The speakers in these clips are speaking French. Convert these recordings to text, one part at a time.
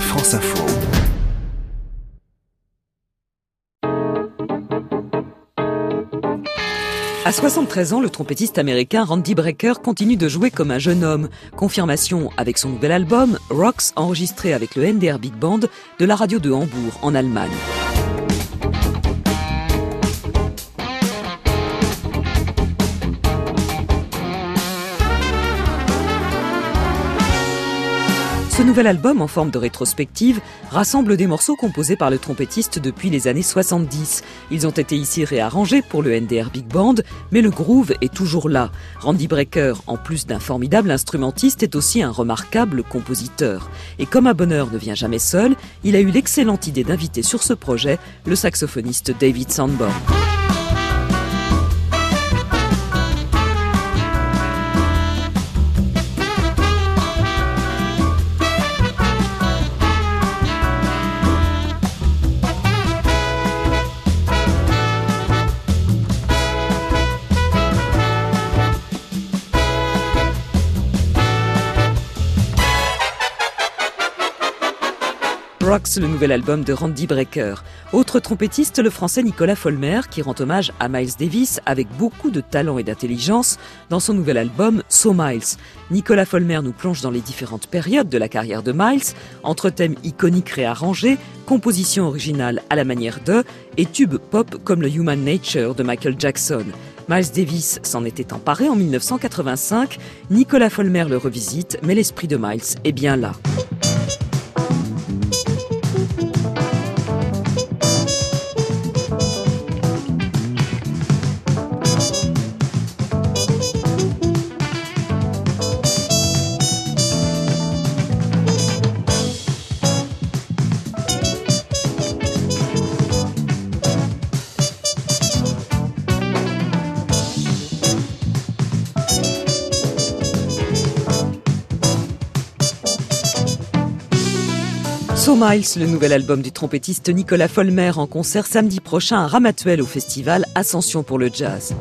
France Info. À 73 ans, le trompettiste américain Randy Brecker continue de jouer comme un jeune homme. Confirmation avec son nouvel album, Rocks, enregistré avec le NDR Big Band de la radio de Hambourg, en Allemagne. Ce nouvel album, en forme de rétrospective, rassemble des morceaux composés par le trompettiste depuis les années 70. Ils ont été ici réarrangés pour le NDR Big Band, mais le groove est toujours là. Randy Brecker, en plus d'un formidable instrumentiste, est aussi un remarquable compositeur. Et comme un bonheur ne vient jamais seul, il a eu l'excellente idée d'inviter sur ce projet le saxophoniste David Sandborn. Rocks, le nouvel album de Randy Brecker. Autre trompettiste, le français Nicolas Folmer, qui rend hommage à Miles Davis avec beaucoup de talent et d'intelligence dans son nouvel album So Miles. Nicolas Folmer nous plonge dans les différentes périodes de la carrière de Miles, entre thèmes iconiques réarrangés, compositions originales à la manière de, et tubes pop comme le Human Nature de Michael Jackson. Miles Davis s'en était emparé en 1985, Nicolas Folmer le revisite, mais l'esprit de Miles est bien là. So Miles, le nouvel album du trompettiste Nicolas Folmer en concert samedi prochain à Ramatuel au festival Ascension pour le jazz.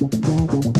Música